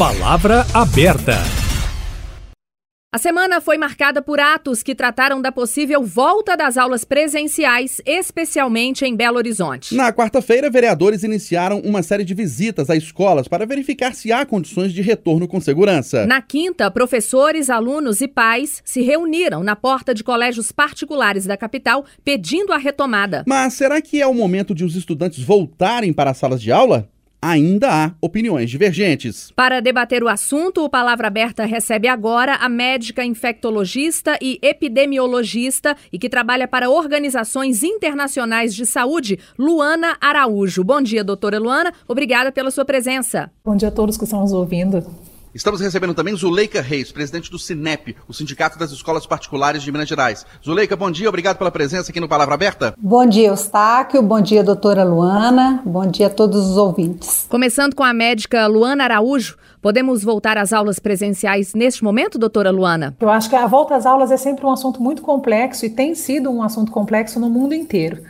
Palavra aberta. A semana foi marcada por atos que trataram da possível volta das aulas presenciais, especialmente em Belo Horizonte. Na quarta-feira, vereadores iniciaram uma série de visitas a escolas para verificar se há condições de retorno com segurança. Na quinta, professores, alunos e pais se reuniram na porta de colégios particulares da capital pedindo a retomada. Mas será que é o momento de os estudantes voltarem para as salas de aula? Ainda há opiniões divergentes. Para debater o assunto, o Palavra Aberta recebe agora a médica infectologista e epidemiologista e que trabalha para organizações internacionais de saúde, Luana Araújo. Bom dia, doutora Luana. Obrigada pela sua presença. Bom dia a todos que estão nos ouvindo. Estamos recebendo também Zuleika Reis, presidente do Sinep, o Sindicato das Escolas Particulares de Minas Gerais. Zuleika, bom dia, obrigado pela presença aqui no Palavra Aberta. Bom dia, Eustáquio, bom dia, doutora Luana, bom dia a todos os ouvintes. Começando com a médica Luana Araújo, podemos voltar às aulas presenciais neste momento, doutora Luana? Eu acho que a volta às aulas é sempre um assunto muito complexo e tem sido um assunto complexo no mundo inteiro.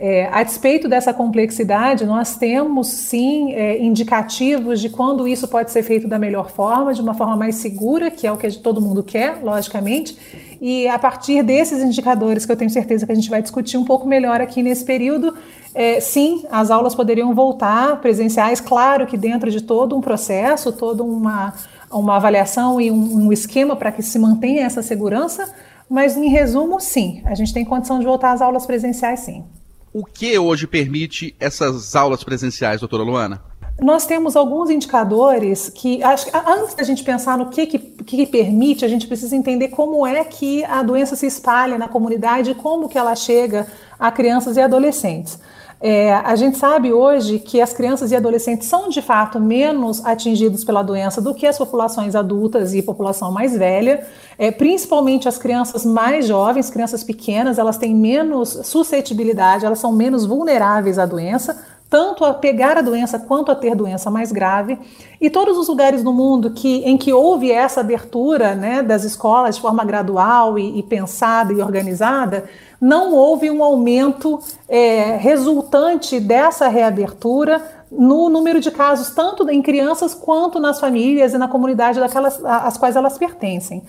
É, a despeito dessa complexidade, nós temos sim é, indicativos de quando isso pode ser feito da melhor forma, de uma forma mais segura, que é o que todo mundo quer, logicamente. E a partir desses indicadores, que eu tenho certeza que a gente vai discutir um pouco melhor aqui nesse período, é, sim, as aulas poderiam voltar presenciais, claro que dentro de todo um processo, toda uma, uma avaliação e um, um esquema para que se mantenha essa segurança, mas em resumo, sim, a gente tem condição de voltar às aulas presenciais, sim. O que hoje permite essas aulas presenciais, doutora Luana? Nós temos alguns indicadores que, acho, antes da gente pensar no que, que, que, permite, a gente precisa entender como é que a doença se espalha na comunidade e como que ela chega a crianças e adolescentes. É, a gente sabe hoje que as crianças e adolescentes são de fato menos atingidos pela doença do que as populações adultas e população mais velha, é, principalmente as crianças mais jovens, crianças pequenas, elas têm menos suscetibilidade, elas são menos vulneráveis à doença, tanto a pegar a doença quanto a ter doença mais grave. E todos os lugares no mundo que, em que houve essa abertura né, das escolas de forma gradual e, e pensada e organizada, não houve um aumento é, resultante dessa reabertura no número de casos, tanto em crianças quanto nas famílias e na comunidade daquelas às quais elas pertencem.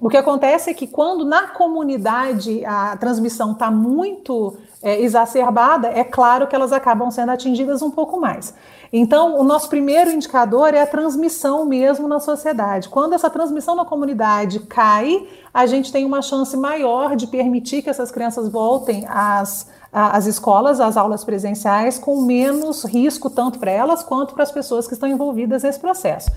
O que acontece é que quando na comunidade a transmissão está muito é, exacerbada, é claro que elas acabam sendo atingidas um pouco mais. Então, o nosso primeiro indicador é a transmissão mesmo na sociedade. Quando essa transmissão na comunidade cai, a gente tem uma chance maior de permitir que essas crianças voltem às, às escolas, às aulas presenciais, com menos risco, tanto para elas quanto para as pessoas que estão envolvidas nesse processo.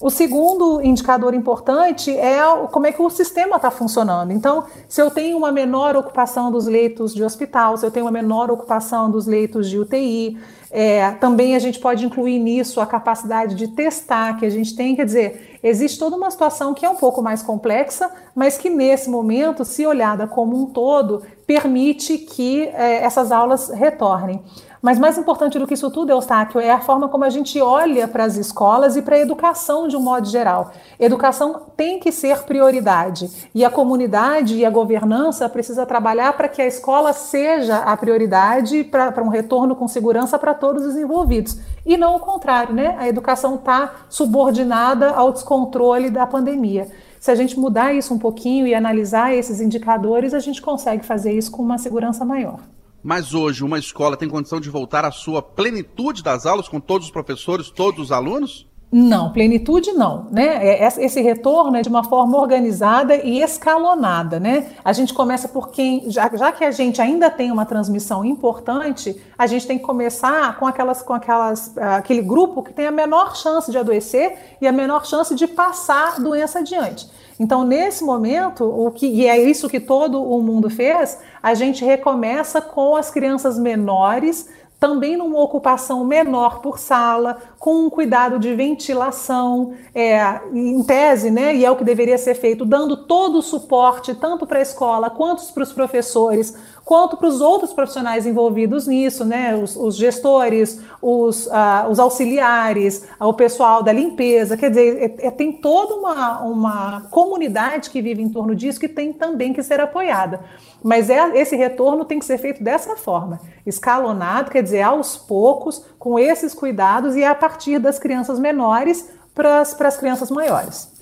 O segundo indicador importante é como é que o sistema está funcionando. Então, se eu tenho uma menor ocupação dos leitos de hospital, se eu tenho uma menor ocupação dos leitos de UTI, é, também a gente pode incluir nisso a capacidade de testar que a gente tem, quer dizer, existe toda uma situação que é um pouco mais complexa, mas que nesse momento, se olhada como um todo, permite que é, essas aulas retornem. Mas mais importante do que isso tudo, Eustáquio, é a forma como a gente olha para as escolas e para a educação de um modo geral. Educação tem que ser prioridade e a comunidade e a governança precisa trabalhar para que a escola seja a prioridade para um retorno com segurança para todos os envolvidos. E não o contrário, né? A educação está subordinada ao descontrole da pandemia. Se a gente mudar isso um pouquinho e analisar esses indicadores, a gente consegue fazer isso com uma segurança maior. Mas hoje uma escola tem condição de voltar à sua plenitude das aulas com todos os professores, todos os alunos? Não, plenitude não, né? É, esse retorno é de uma forma organizada e escalonada, né? A gente começa por quem, já, já, que a gente ainda tem uma transmissão importante, a gente tem que começar com aquelas, com aquelas, aquele grupo que tem a menor chance de adoecer e a menor chance de passar doença adiante. Então, nesse momento, o que, e é isso que todo o mundo fez, a gente recomeça com as crianças menores, também numa ocupação menor por sala, com um cuidado de ventilação, é, em tese, né, e é o que deveria ser feito, dando todo o suporte, tanto para a escola quanto para os professores, quanto para os outros profissionais envolvidos nisso, né, os, os gestores, os, uh, os auxiliares, o pessoal da limpeza, quer dizer, é, é, tem toda uma, uma comunidade que vive em torno disso que tem também que ser apoiada. Mas é, esse retorno tem que ser feito dessa forma, escalonado, quer dizer, aos poucos, com esses cuidados e a partir das crianças menores, para as crianças maiores.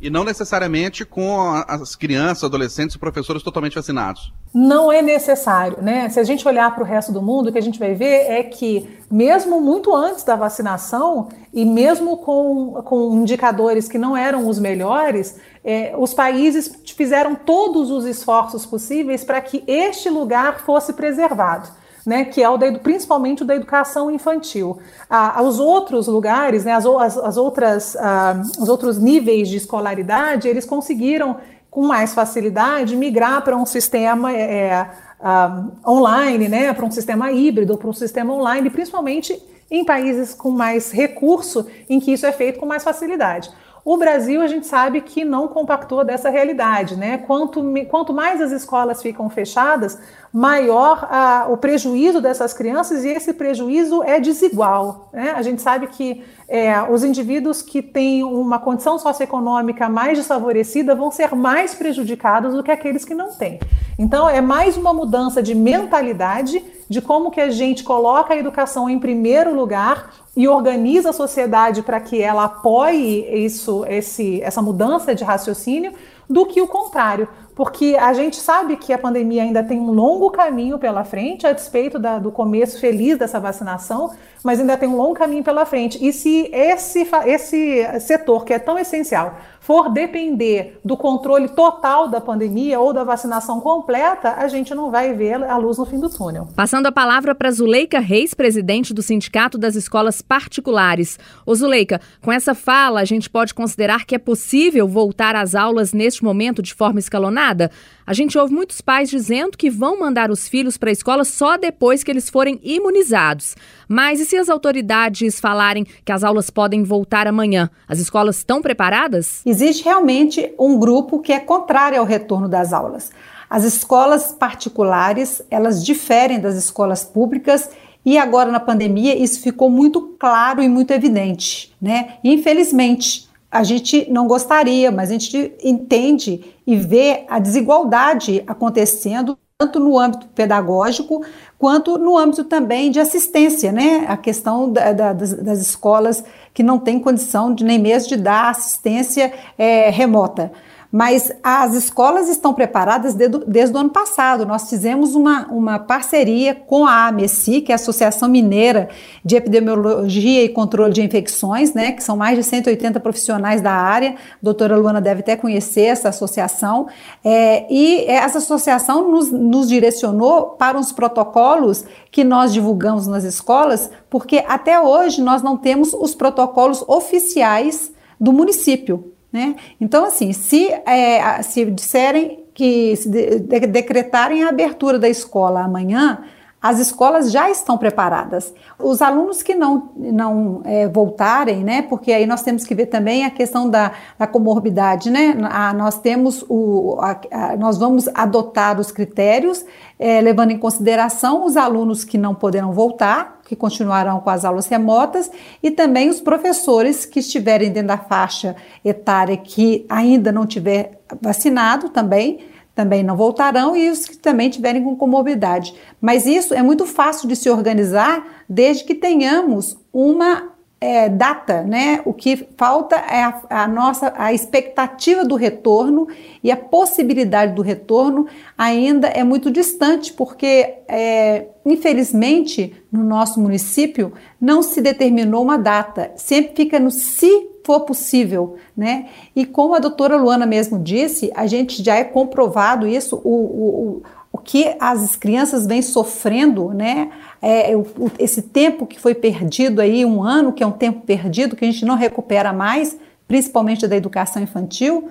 E não necessariamente com as crianças, adolescentes e professores totalmente vacinados. Não é necessário, né? Se a gente olhar para o resto do mundo, o que a gente vai ver é que, mesmo muito antes da vacinação, e mesmo com, com indicadores que não eram os melhores, é, os países fizeram todos os esforços possíveis para que este lugar fosse preservado né, que é o da, principalmente o da educação infantil. Ah, os outros lugares, né, as, as, as outras, ah, os outros níveis de escolaridade, eles conseguiram com mais facilidade migrar para um sistema é, ah, online, né, para um sistema híbrido, para um sistema online, principalmente em países com mais recurso, em que isso é feito com mais facilidade. O Brasil, a gente sabe que não compactou dessa realidade, né? Quanto, quanto mais as escolas ficam fechadas, maior a, o prejuízo dessas crianças e esse prejuízo é desigual. Né? A gente sabe que é, os indivíduos que têm uma condição socioeconômica mais desfavorecida vão ser mais prejudicados do que aqueles que não têm. Então, é mais uma mudança de mentalidade de como que a gente coloca a educação em primeiro lugar e organiza a sociedade para que ela apoie isso, esse, essa mudança de raciocínio, do que o contrário porque a gente sabe que a pandemia ainda tem um longo caminho pela frente, a despeito da, do começo feliz dessa vacinação, mas ainda tem um longo caminho pela frente. E se esse, esse setor, que é tão essencial, for depender do controle total da pandemia ou da vacinação completa, a gente não vai ver a luz no fim do túnel. Passando a palavra para Zuleika Reis, presidente do Sindicato das Escolas Particulares. Ô Zuleika, com essa fala, a gente pode considerar que é possível voltar às aulas neste momento de forma escalonada? A gente ouve muitos pais dizendo que vão mandar os filhos para a escola só depois que eles forem imunizados. Mas e se as autoridades falarem que as aulas podem voltar amanhã? As escolas estão preparadas? Existe realmente um grupo que é contrário ao retorno das aulas. As escolas particulares, elas diferem das escolas públicas e agora na pandemia isso ficou muito claro e muito evidente, né? Infelizmente, a gente não gostaria, mas a gente entende e vê a desigualdade acontecendo tanto no âmbito pedagógico quanto no âmbito também de assistência, né? A questão da, da, das, das, escolas que não têm condição de nem mesmo de dar assistência é, remota. Mas as escolas estão preparadas desde, desde o ano passado. Nós fizemos uma, uma parceria com a AMECI, que é a Associação Mineira de Epidemiologia e Controle de Infecções, né, que são mais de 180 profissionais da área. A doutora Luana deve até conhecer essa associação. É, e essa associação nos, nos direcionou para os protocolos que nós divulgamos nas escolas, porque até hoje nós não temos os protocolos oficiais do município. Né? Então, assim, se, é, se disserem que se de, de, decretarem a abertura da escola amanhã, as escolas já estão preparadas. Os alunos que não, não é, voltarem, né? Porque aí nós temos que ver também a questão da, da comorbidade, né? A, nós temos o, a, a, nós vamos adotar os critérios, é, levando em consideração os alunos que não poderão voltar, que continuarão com as aulas remotas, e também os professores que estiverem dentro da faixa etária que ainda não tiver vacinado também também não voltarão e os que também tiverem com comorbidade. Mas isso é muito fácil de se organizar desde que tenhamos uma é, data, né? O que falta é a, a, nossa a expectativa do retorno e a possibilidade do retorno ainda é muito distante, porque é, infelizmente no nosso município não se determinou uma data. Sempre fica no se for possível, né? E como a doutora Luana mesmo disse, a gente já é comprovado isso, o, o, o que as crianças vêm sofrendo, né? É, esse tempo que foi perdido aí, um ano, que é um tempo perdido, que a gente não recupera mais, principalmente da educação infantil.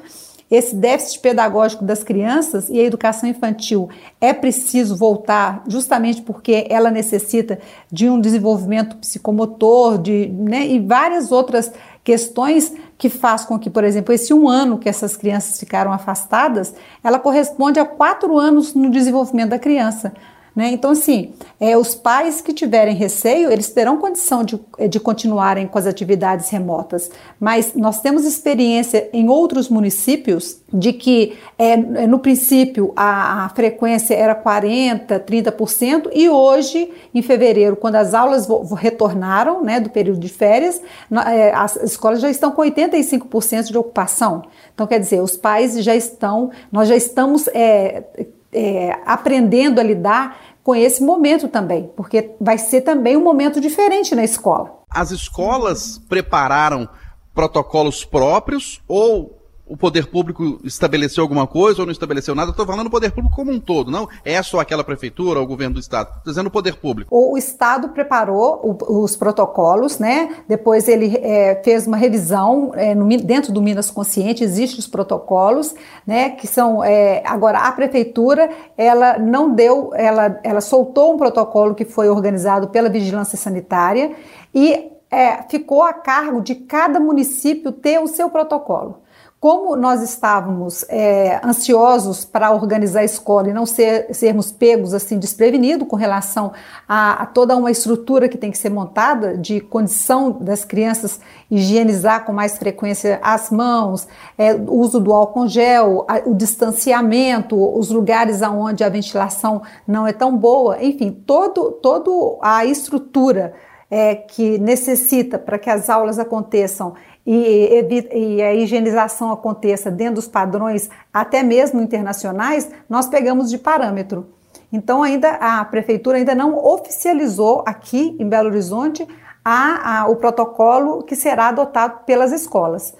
Esse déficit pedagógico das crianças e a educação infantil é preciso voltar justamente porque ela necessita de um desenvolvimento psicomotor de, né, e várias outras questões que faz com que, por exemplo, esse um ano que essas crianças ficaram afastadas, ela corresponde a quatro anos no desenvolvimento da criança. Né? Então, assim, é, os pais que tiverem receio, eles terão condição de, de continuarem com as atividades remotas, mas nós temos experiência em outros municípios de que, é, no princípio, a, a frequência era 40%, 30%, e hoje, em fevereiro, quando as aulas retornaram né, do período de férias, é, as escolas já estão com 85% de ocupação. Então, quer dizer, os pais já estão, nós já estamos é, é, aprendendo a lidar com esse momento também, porque vai ser também um momento diferente na escola. As escolas prepararam protocolos próprios ou o poder público estabeleceu alguma coisa ou não estabeleceu nada. Estou falando do poder público como um todo, não é só aquela prefeitura ou o governo do estado. Estou dizendo o poder público. O estado preparou o, os protocolos, né? Depois ele é, fez uma revisão é, no, dentro do Minas Consciente. Existem os protocolos, né? Que são é, agora a prefeitura ela não deu, ela, ela soltou um protocolo que foi organizado pela vigilância sanitária e é, ficou a cargo de cada município ter o seu protocolo. Como nós estávamos é, ansiosos para organizar a escola e não ser, sermos pegos assim desprevenidos com relação a, a, toda uma estrutura que tem que ser montada de condição das crianças higienizar com mais frequência as mãos, é, o uso do álcool gel, a, o distanciamento, os lugares onde a ventilação não é tão boa, enfim, todo, todo a estrutura é, que necessita para que as aulas aconteçam e, e, a higienização aconteça dentro dos padrões, até mesmo internacionais, nós pegamos de parâmetro. Então, ainda a prefeitura ainda não oficializou aqui em Belo Horizonte a, a, o protocolo que será adotado pelas escolas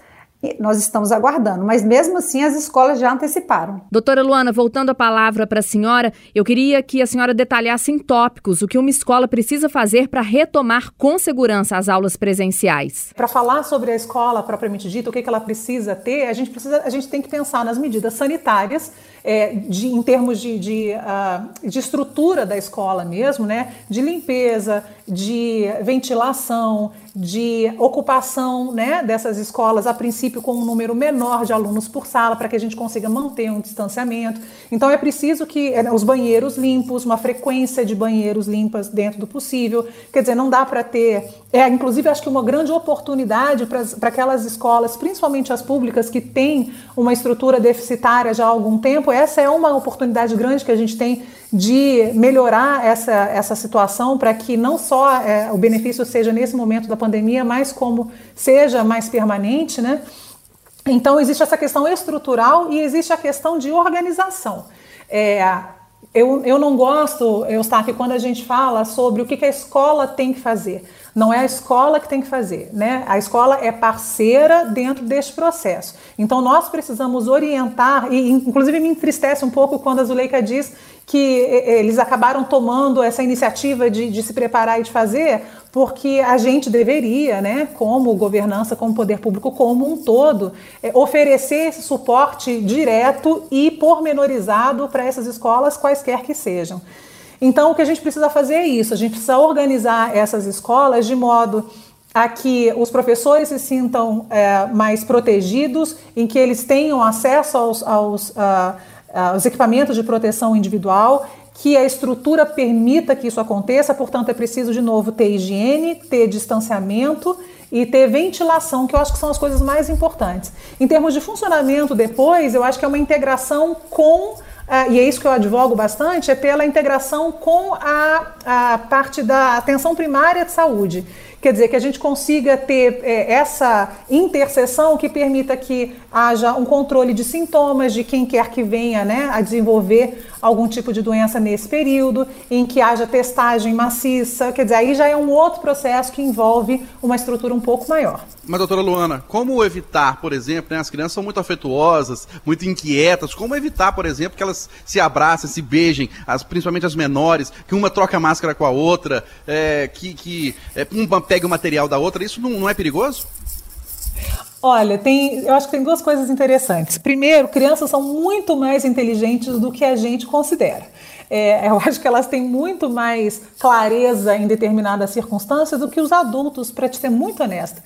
nós estamos aguardando, mas mesmo assim as escolas já anteciparam. Doutora Luana, voltando a palavra para a senhora, eu queria que a senhora detalhasse em tópicos o que uma escola precisa fazer para retomar com segurança as aulas presenciais. Para falar sobre a escola propriamente dita, o que, que ela precisa ter, a gente, precisa, a gente tem que pensar nas medidas sanitárias, é, de, em termos de, de, uh, de estrutura da escola mesmo, né? de limpeza, de ventilação, de ocupação né, dessas escolas, a princípio com um número menor de alunos por sala, para que a gente consiga manter um distanciamento. Então é preciso que é, os banheiros limpos, uma frequência de banheiros limpas dentro do possível. Quer dizer, não dá para ter. É, inclusive, acho que uma grande oportunidade para aquelas escolas, principalmente as públicas, que têm uma estrutura deficitária já há algum tempo, essa é uma oportunidade grande que a gente tem de melhorar essa, essa situação para que não só é, o benefício seja nesse momento da pandemia, mas como seja mais permanente, né? Então existe essa questão estrutural e existe a questão de organização. É, eu, eu não gosto, Eustáquio, quando a gente fala sobre o que, que a escola tem que fazer. Não é a escola que tem que fazer, né? A escola é parceira dentro deste processo. Então nós precisamos orientar, e inclusive me entristece um pouco quando a Zuleika diz que eles acabaram tomando essa iniciativa de, de, se preparar e de fazer, porque a gente deveria, né, como governança, como poder público como um todo, é, oferecer esse suporte direto e pormenorizado para essas escolas, quaisquer que sejam. Então, o que a gente precisa fazer é isso: a gente precisa organizar essas escolas de modo a que os professores se sintam é, mais protegidos, em que eles tenham acesso aos, aos uh, uh, os equipamentos de proteção individual, que a estrutura permita que isso aconteça, portanto, é preciso, de novo, ter higiene, ter distanciamento e ter ventilação, que eu acho que são as coisas mais importantes. Em termos de funcionamento, depois, eu acho que é uma integração com. Uh, e é isso que eu advogo bastante, é pela integração com a, a parte da atenção primária de saúde. Quer dizer, que a gente consiga ter é, essa interseção que permita que haja um controle de sintomas de quem quer que venha né, a desenvolver algum tipo de doença nesse período, em que haja testagem maciça. Quer dizer, aí já é um outro processo que envolve uma estrutura um pouco maior. Mas, doutora Luana, como evitar, por exemplo, né, as crianças são muito afetuosas, muito inquietas, como evitar, por exemplo, que elas se abracem, se beijem, as, principalmente as menores, que uma troca máscara com a outra, é, que, que é, uma pega o material da outra, isso não, não é perigoso? Olha, tem, eu acho que tem duas coisas interessantes. Primeiro, crianças são muito mais inteligentes do que a gente considera. É, eu acho que elas têm muito mais clareza em determinadas circunstâncias do que os adultos, para te ser muito honesta.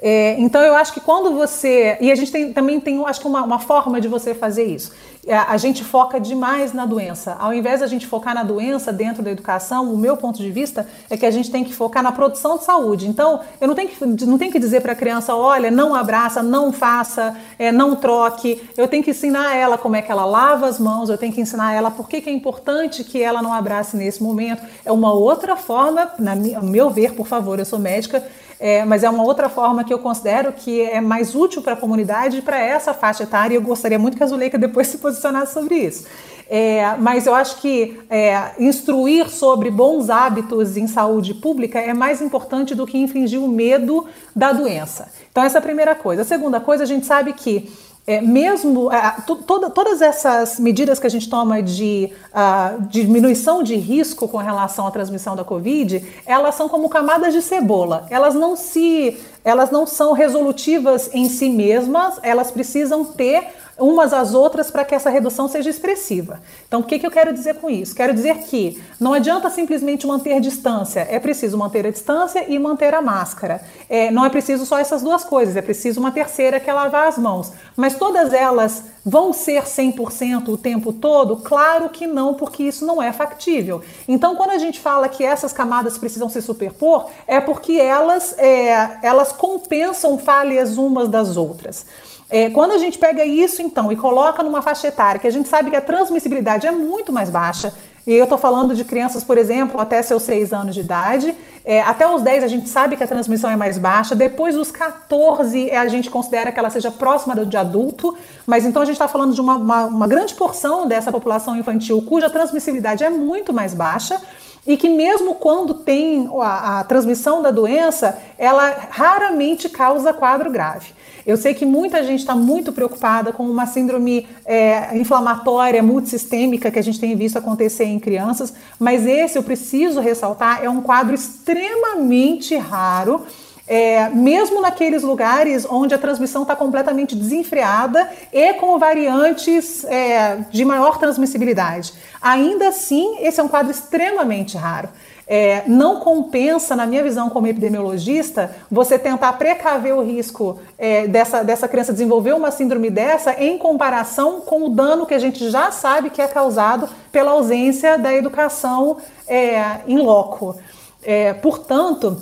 É, então eu acho que quando você. E a gente tem, também tem, acho que uma, uma forma de você fazer isso. É, a gente foca demais na doença. Ao invés de a gente focar na doença dentro da educação, o meu ponto de vista é que a gente tem que focar na produção de saúde. Então, eu não tenho que, não tenho que dizer para a criança, olha, não abraça, não faça, é, não troque. Eu tenho que ensinar ela como é que ela lava as mãos, eu tenho que ensinar ela por que, que é importante que ela não abrace nesse momento. É uma outra forma, na meu ver, por favor, eu sou médica, é, mas é uma outra forma que eu considero que é mais útil para a comunidade para essa faixa etária. E eu gostaria muito que a Zuleika depois se posicionasse sobre isso. É, mas eu acho que é, instruir sobre bons hábitos em saúde pública é mais importante do que infringir o medo da doença. Então, essa é a primeira coisa. A segunda coisa, a gente sabe que é, mesmo é, toda, todas essas medidas que a gente toma de uh, diminuição de risco com relação à transmissão da Covid, elas são como camadas de cebola. Elas não se, elas não são resolutivas em si mesmas. Elas precisam ter umas às outras para que essa redução seja expressiva. Então, o que, que eu quero dizer com isso? Quero dizer que não adianta simplesmente manter distância, é preciso manter a distância e manter a máscara. É, não é preciso só essas duas coisas, é preciso uma terceira que é lavar as mãos. Mas todas elas vão ser 100% o tempo todo? Claro que não, porque isso não é factível. Então, quando a gente fala que essas camadas precisam se superpor, é porque elas, é, elas compensam falhas umas das outras. É, quando a gente pega isso, então, e coloca numa faixa etária, que a gente sabe que a transmissibilidade é muito mais baixa, e eu estou falando de crianças, por exemplo, até seus 6 anos de idade, é, até os 10 a gente sabe que a transmissão é mais baixa, depois dos 14 a gente considera que ela seja próxima de adulto, mas então a gente está falando de uma, uma, uma grande porção dessa população infantil cuja transmissibilidade é muito mais baixa, e que mesmo quando tem a, a, transmissão da doença, ela raramente causa quadro grave. Eu sei que muita gente está muito preocupada com uma síndrome é, inflamatória multissistêmica que a gente tem visto acontecer em crianças, mas esse eu preciso ressaltar é um quadro extremamente raro. É, mesmo naqueles lugares onde a transmissão está completamente desenfreada e com variantes é, de maior transmissibilidade. Ainda assim, esse é um quadro extremamente raro. É, não compensa, na minha visão como epidemiologista, você tentar precaver o risco é, dessa, dessa criança desenvolver uma síndrome dessa em comparação com o dano que a gente já sabe que é causado pela ausência da educação é, em loco. É, portanto,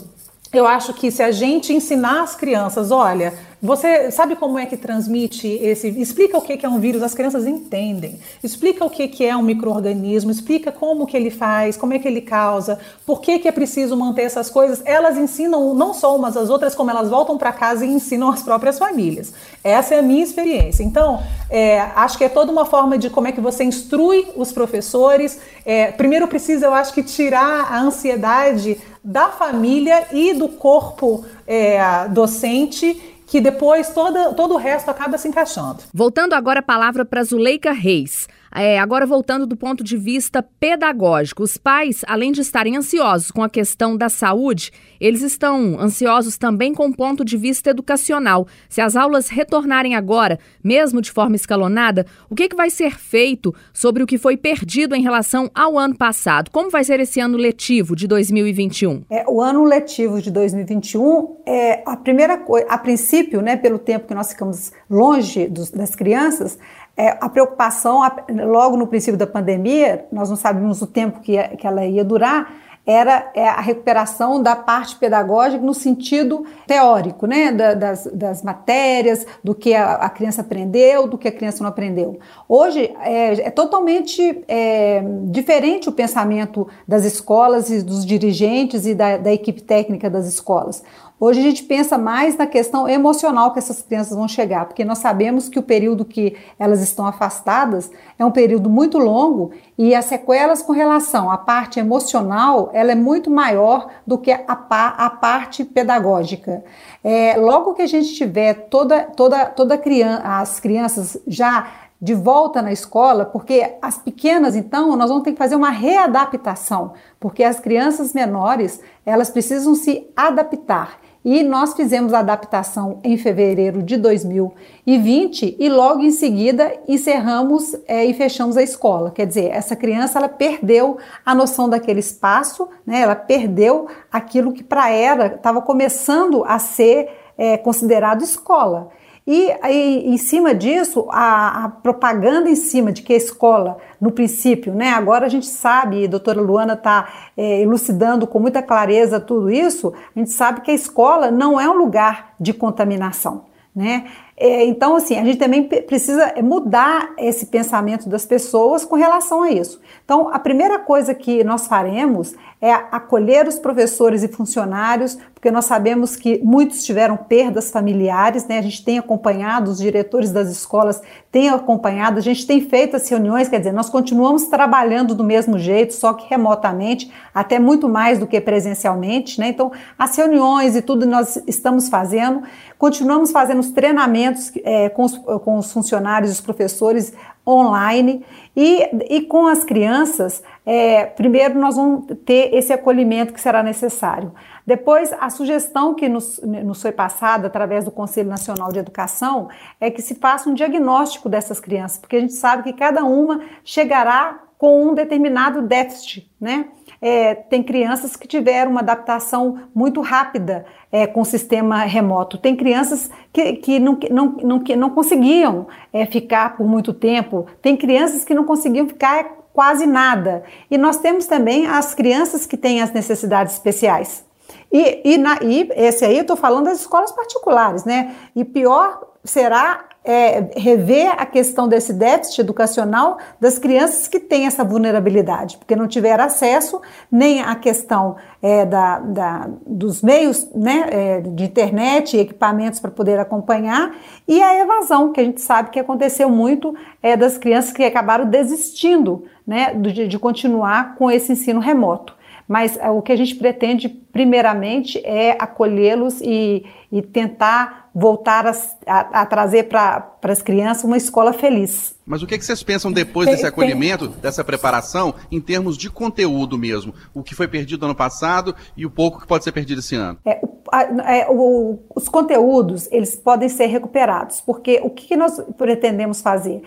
eu acho que se a gente ensinar as crianças, olha, você sabe como é que transmite esse. Explica o que é um vírus, as crianças entendem. Explica o que é um microorganismo, explica como que ele faz, como é que ele causa, por que, que é preciso manter essas coisas. Elas ensinam não só umas às outras, como elas voltam para casa e ensinam as próprias famílias. Essa é a minha experiência. Então, é, acho que é toda uma forma de como é que você instrui os professores. É, primeiro precisa, eu acho que, tirar a ansiedade da família e do corpo é, docente que depois toda, todo o resto acaba se encaixando. Voltando agora a palavra para Zuleika Reis. É, agora, voltando do ponto de vista pedagógico, os pais, além de estarem ansiosos com a questão da saúde, eles estão ansiosos também com o ponto de vista educacional. Se as aulas retornarem agora, mesmo de forma escalonada, o que, que vai ser feito sobre o que foi perdido em relação ao ano passado? Como vai ser esse ano letivo de 2021? É, o ano letivo de 2021 é a primeira coisa, a princípio, né, pelo tempo que nós ficamos longe dos, das crianças, é, a preocupação, logo no princípio da pandemia, nós não sabíamos o tempo que, que ela ia durar, era é, a recuperação da parte pedagógica no sentido teórico, né, da, das, das, matérias, do que a, a, criança aprendeu, do que a criança não aprendeu. Hoje é, é totalmente é, diferente o pensamento das escolas e dos dirigentes e da, da equipe técnica das escolas. Hoje a gente pensa mais na questão emocional que essas crianças vão chegar, porque nós sabemos que o período que elas estão afastadas é um período muito longo e as sequelas com relação à parte emocional, ela é muito maior do que a, a parte pedagógica. É, logo que a gente tiver toda, toda, toda criança, as crianças já de volta na escola, porque as pequenas, então, nós vamos ter que fazer uma readaptação, porque as crianças menores, elas precisam se adaptar. E nós fizemos a adaptação em fevereiro de 2020 e logo em seguida encerramos é, e fechamos a escola. Quer dizer, essa criança ela perdeu a noção daquele espaço, né? ela perdeu aquilo que para ela estava começando a ser é, considerado escola. E aí, em cima disso, a, a, propaganda em cima de que a escola, no princípio, né? Agora a gente sabe, e a doutora Luana está é, elucidando com muita clareza tudo isso, a gente sabe que a escola não é um lugar de contaminação. Né? É, então, assim, a gente também precisa mudar esse pensamento das pessoas com relação a isso. Então, a primeira coisa que nós faremos é acolher os professores e funcionários, porque nós sabemos que muitos tiveram perdas familiares, né? A gente tem acompanhado, os diretores das escolas têm acompanhado, a gente tem feito as reuniões, quer dizer, nós continuamos trabalhando do mesmo jeito, só que remotamente, até muito mais do que presencialmente, né? Então, as reuniões e tudo nós estamos fazendo, continuamos fazendo os treinamentos é, com, os, com os funcionários os professores online e, e com as crianças, é, primeiro nós vamos ter esse acolhimento que será necessário. Depois, a sugestão que nos, nos foi passada através do Conselho Nacional de Educação é que se faça um diagnóstico dessas crianças, porque a gente sabe que cada uma chegará com um determinado déficit, né? É, tem crianças que tiveram uma adaptação muito rápida é, com o sistema remoto. Tem crianças que, que, não, não, não, que não conseguiam é, ficar por muito tempo. Tem crianças que não conseguiam ficar quase nada. E nós temos também as crianças que têm as necessidades especiais. E, e, na, e esse aí eu estou falando das escolas particulares, né? E pior será é, rever a questão desse déficit educacional das crianças que têm essa vulnerabilidade, porque não tiveram acesso nem à questão é, da, da, dos meios né, é, de internet e equipamentos para poder acompanhar, e a evasão, que a gente sabe que aconteceu muito é, das crianças que acabaram desistindo né, de, de continuar com esse ensino remoto. Mas é, o que a gente pretende, primeiramente, é acolhê-los e, e tentar voltar a, a, a trazer para as crianças uma escola feliz. Mas o que, é que vocês pensam depois desse acolhimento, dessa preparação, em termos de conteúdo mesmo? O que foi perdido ano passado e o pouco que pode ser perdido esse ano? É, o, é, o, os conteúdos, eles podem ser recuperados, porque o que, que nós pretendemos fazer?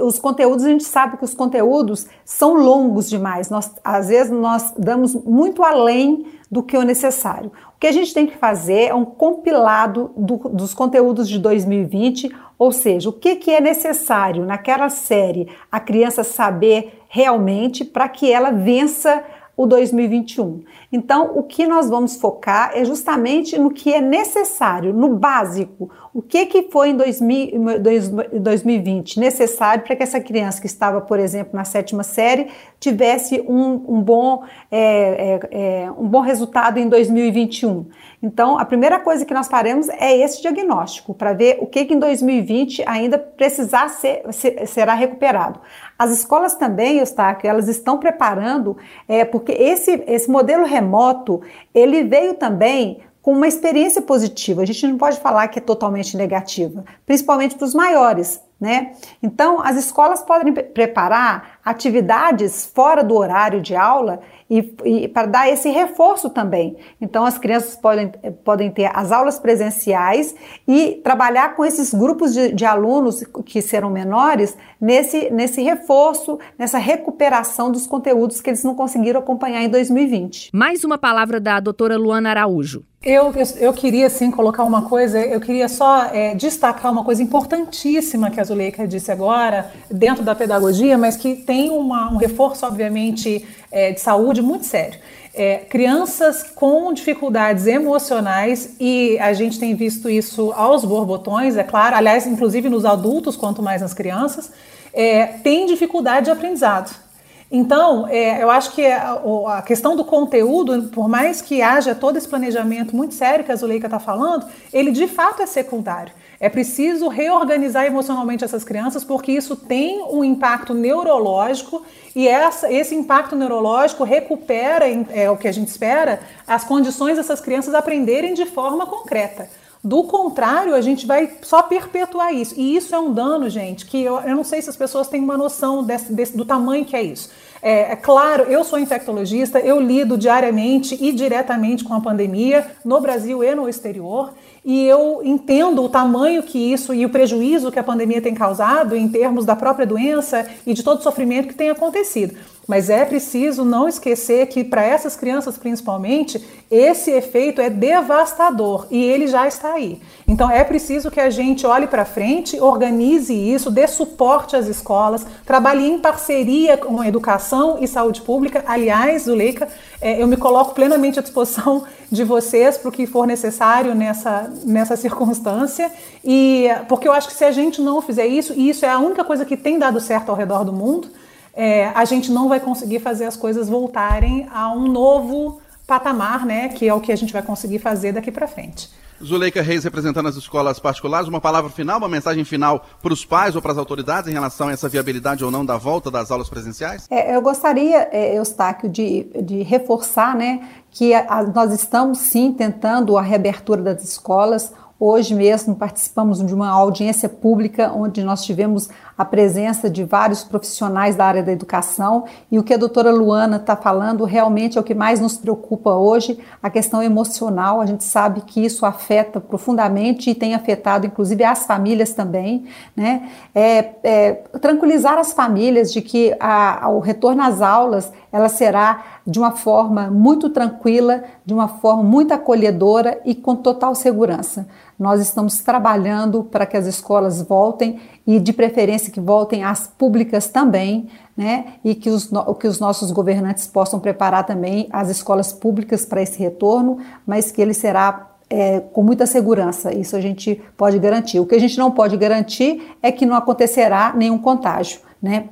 os conteúdos, a gente sabe que os conteúdos são longos demais. Nós, às vezes nós damos muito além do que o necessário. O que a gente tem que fazer é um compilado do, dos conteúdos de 2020, ou seja, o que, que é necessário naquela série a criança saber realmente para que ela vença o 2021. Então, o que nós vamos focar é justamente no que é necessário, no básico. O que, que foi em 2020 necessário para que essa criança que estava, por exemplo, na sétima série, tivesse um, um bom, é, é, é, um bom resultado em 2021. Então, a primeira coisa que nós faremos é esse diagnóstico, para ver o que, que em 2020 ainda precisar ser, ser, será recuperado. As escolas também, Eustáquio, elas estão preparando, é, porque esse, esse modelo remoto, ele veio também com uma experiência positiva. A gente não pode falar que é totalmente negativa, principalmente para os maiores, né? Então, as escolas podem preparar atividades fora do horário de aula e, e para dar esse reforço também. Então, as crianças podem, podem ter as aulas presenciais e trabalhar com esses grupos de, de alunos que serão menores nesse, nesse reforço, nessa recuperação dos conteúdos que eles não conseguiram acompanhar em 2020. Mais uma palavra da doutora Luana Araújo. Eu, eu, eu, queria, sim, colocar uma coisa, eu queria só é, destacar uma coisa importantíssima que a Zuleika disse agora, dentro da pedagogia, mas que tem uma, um reforço, obviamente, é, de saúde muito sério. É, crianças com dificuldades emocionais, e a gente tem visto isso aos borbotões, é claro, aliás, inclusive nos adultos, quanto mais nas crianças, é, tem dificuldade de aprendizado. Então, é, eu acho que a, a, questão do conteúdo, por mais que haja todo esse planejamento muito sério que a Zuleika está falando, ele de fato é secundário. É preciso reorganizar emocionalmente essas crianças, porque isso tem um impacto neurológico e essa, esse impacto neurológico recupera, é o que a gente espera, as condições dessas crianças aprenderem de forma concreta. Do contrário, a gente vai só perpetuar isso. E isso é um dano, gente, que eu, eu não sei se as pessoas têm uma noção desse, desse, do tamanho que é isso. É, é, claro, eu sou infectologista, eu lido diariamente e diretamente com a pandemia no Brasil e no exterior, e eu entendo o tamanho que isso e o prejuízo que a pandemia tem causado em termos da própria doença e de todo o sofrimento que tem acontecido. Mas é preciso não esquecer que, para essas crianças principalmente, esse efeito é devastador e ele já está aí. Então é preciso que a gente olhe para frente, organize isso, dê suporte às escolas, trabalhe em parceria com educação e saúde pública. Aliás, Zuleika, é, eu me coloco plenamente à disposição de vocês para o que for necessário nessa, nessa circunstância. E porque eu acho que se a gente não fizer isso, e isso é a única coisa que tem dado certo ao redor do mundo, é, a gente não vai conseguir fazer as coisas voltarem a um novo patamar, né, que é o que a gente vai conseguir fazer daqui para frente. Zuleika Reis representando as escolas particulares, uma palavra final, uma mensagem final para os pais ou para as autoridades em relação a essa viabilidade ou não da volta das aulas presenciais? É, eu gostaria, é, Eustáquio, de, de reforçar né, que a, nós estamos sim tentando a reabertura das escolas. Hoje mesmo participamos de uma audiência pública onde nós tivemos a presença de vários profissionais da área da educação e o que a doutora Luana está falando realmente é o que mais nos preocupa hoje, a questão emocional. A gente sabe que isso afeta profundamente e tem afetado inclusive as famílias também, né? É, é, tranquilizar as famílias de que a, o retorno às aulas ela será de uma forma muito tranquila, de uma forma muito acolhedora e com total segurança. Nós estamos trabalhando para que as escolas voltem e, de preferência, que voltem as públicas também, né? E que os, que os nossos governantes possam preparar também as escolas públicas para esse retorno, mas que ele será é, com muita segurança. Isso a gente pode garantir. O que a gente não pode garantir é que não acontecerá nenhum contágio. Né?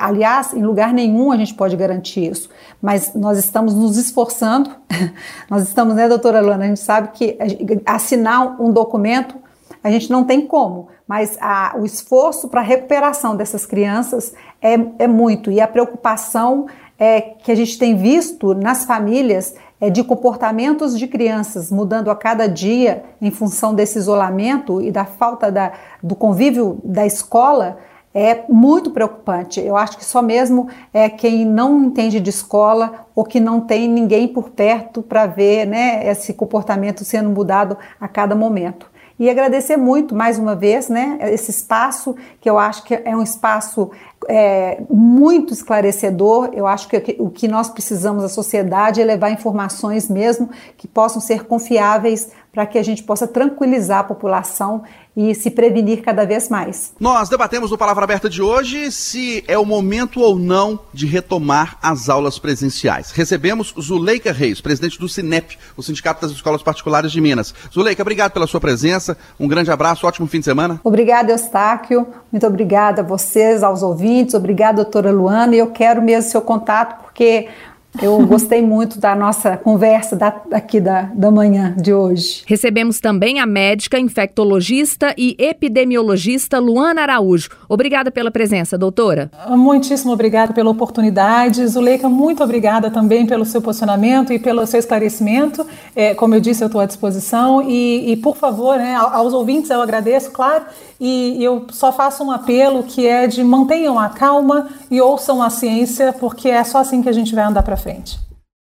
Aliás, em lugar nenhum a gente pode garantir isso, mas nós estamos nos esforçando. nós estamos, né, doutora Luana? A gente sabe que assinar um documento a gente não tem como, mas a, o esforço para a recuperação dessas crianças é, é muito e a preocupação é, que a gente tem visto nas famílias é, de comportamentos de crianças mudando a cada dia em função desse isolamento e da falta da, do convívio da escola é muito preocupante. Eu acho que só mesmo é quem não entende de escola ou que não tem ninguém por perto para ver né, esse comportamento sendo mudado a cada momento. E agradecer muito mais uma vez, né, esse espaço que eu acho que é um espaço é, muito esclarecedor. Eu acho que o que nós precisamos, a sociedade, é levar informações mesmo que possam ser confiáveis para que a gente possa tranquilizar a população e se prevenir cada vez mais. Nós debatemos no Palavra Aberta de hoje se é o momento ou não de retomar as aulas presenciais. Recebemos Zuleika Reis, presidente do Sinep, o Sindicato das Escolas Particulares de Minas. Zuleika, obrigado pela sua presença, um grande abraço, ótimo fim de semana. Obrigada, Eustáquio, muito obrigada a vocês, aos ouvintes, obrigada, doutora Luana, e eu quero mesmo seu contato, porque eu gostei muito da nossa conversa da, aqui da, da manhã de hoje. Recebemos também a médica infectologista e epidemiologista Luana Araújo. Obrigada pela presença, doutora. Muitíssimo obrigada pela oportunidade. Zuleika, muito obrigada também pelo seu posicionamento e pelo seu esclarecimento. É, como eu disse, eu estou à disposição. E, e por favor, né, aos ouvintes eu agradeço, claro, e eu só faço um apelo que é de mantenham a calma e ouçam a ciência, porque é só assim que a gente vai andar para frente.